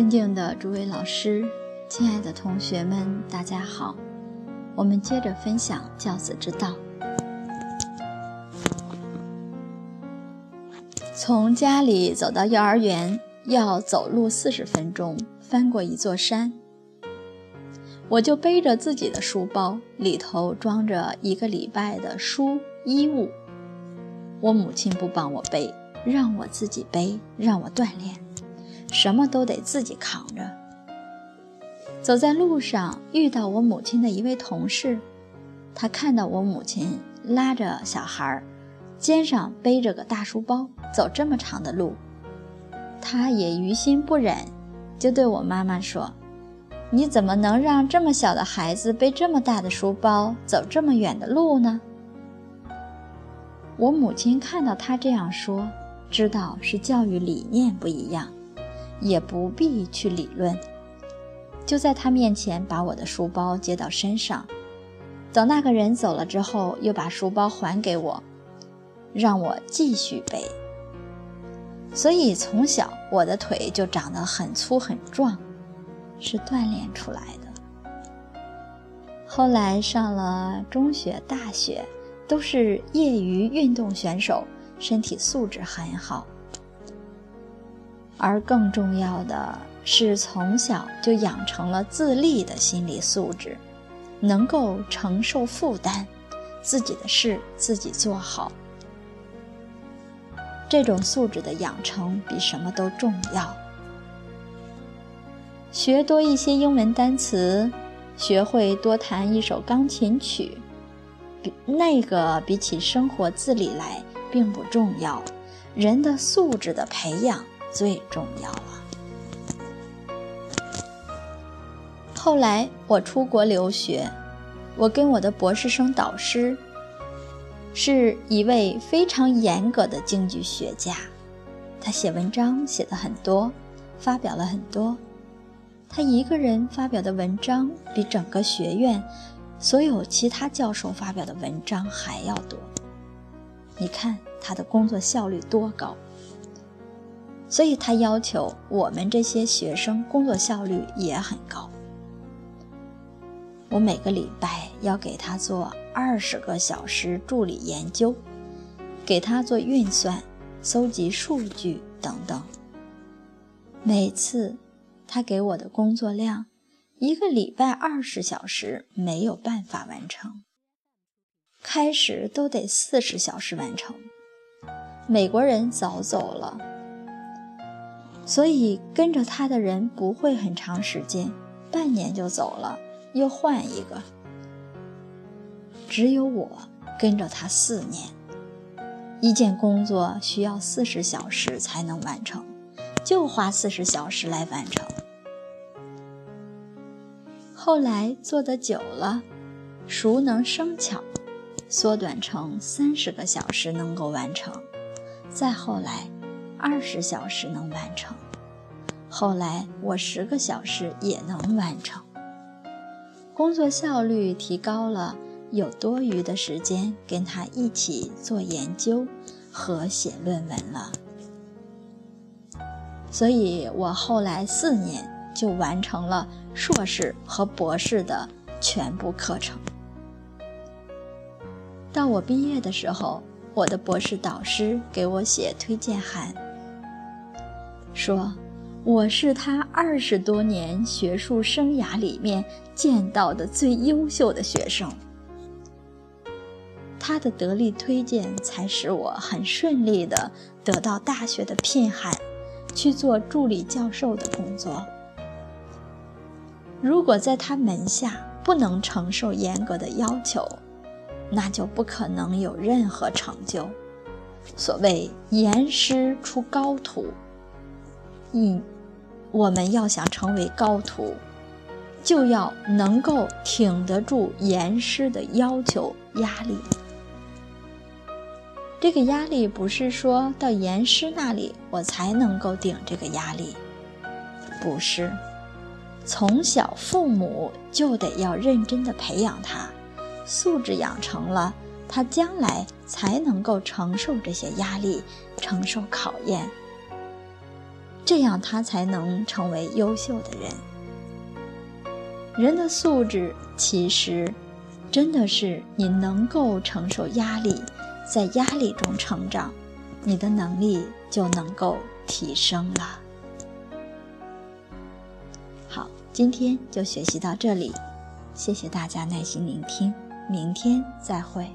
尊敬的诸位老师，亲爱的同学们，大家好。我们接着分享教子之道。从家里走到幼儿园要走路四十分钟，翻过一座山。我就背着自己的书包，里头装着一个礼拜的书衣物。我母亲不帮我背，让我自己背，让我锻炼。什么都得自己扛着。走在路上，遇到我母亲的一位同事，他看到我母亲拉着小孩，肩上背着个大书包，走这么长的路，他也于心不忍，就对我妈妈说：“你怎么能让这么小的孩子背这么大的书包，走这么远的路呢？”我母亲看到他这样说，知道是教育理念不一样。也不必去理论，就在他面前把我的书包接到身上，等那个人走了之后，又把书包还给我，让我继续背。所以从小我的腿就长得很粗很壮，是锻炼出来的。后来上了中学、大学，都是业余运动选手，身体素质很好。而更重要的是，从小就养成了自立的心理素质，能够承受负担，自己的事自己做好。这种素质的养成比什么都重要。学多一些英文单词，学会多弹一首钢琴曲，比那个比起生活自理来并不重要。人的素质的培养。最重要了。后来我出国留学，我跟我的博士生导师是一位非常严格的经济学家，他写文章写的很多，发表了很多。他一个人发表的文章比整个学院所有其他教授发表的文章还要多。你看他的工作效率多高！所以他要求我们这些学生工作效率也很高。我每个礼拜要给他做二十个小时助理研究，给他做运算、搜集数据等等。每次他给我的工作量，一个礼拜二十小时没有办法完成，开始都得四十小时完成。美国人早走了。所以跟着他的人不会很长时间，半年就走了，又换一个。只有我跟着他四年，一件工作需要四十小时才能完成，就花四十小时来完成。后来做的久了，熟能生巧，缩短成三十个小时能够完成，再后来。二十小时能完成，后来我十个小时也能完成。工作效率提高了，有多余的时间跟他一起做研究和写论文了。所以我后来四年就完成了硕士和博士的全部课程。到我毕业的时候，我的博士导师给我写推荐函。说：“我是他二十多年学术生涯里面见到的最优秀的学生。他的得力推荐才使我很顺利的得到大学的聘函，去做助理教授的工作。如果在他门下不能承受严格的要求，那就不可能有任何成就。所谓严师出高徒。”嗯，我们要想成为高徒，就要能够挺得住严师的要求压力。这个压力不是说到严师那里我才能够顶这个压力，不是，从小父母就得要认真的培养他，素质养成了，他将来才能够承受这些压力，承受考验。这样他才能成为优秀的人。人的素质其实，真的是你能够承受压力，在压力中成长，你的能力就能够提升了。好，今天就学习到这里，谢谢大家耐心聆听，明天再会。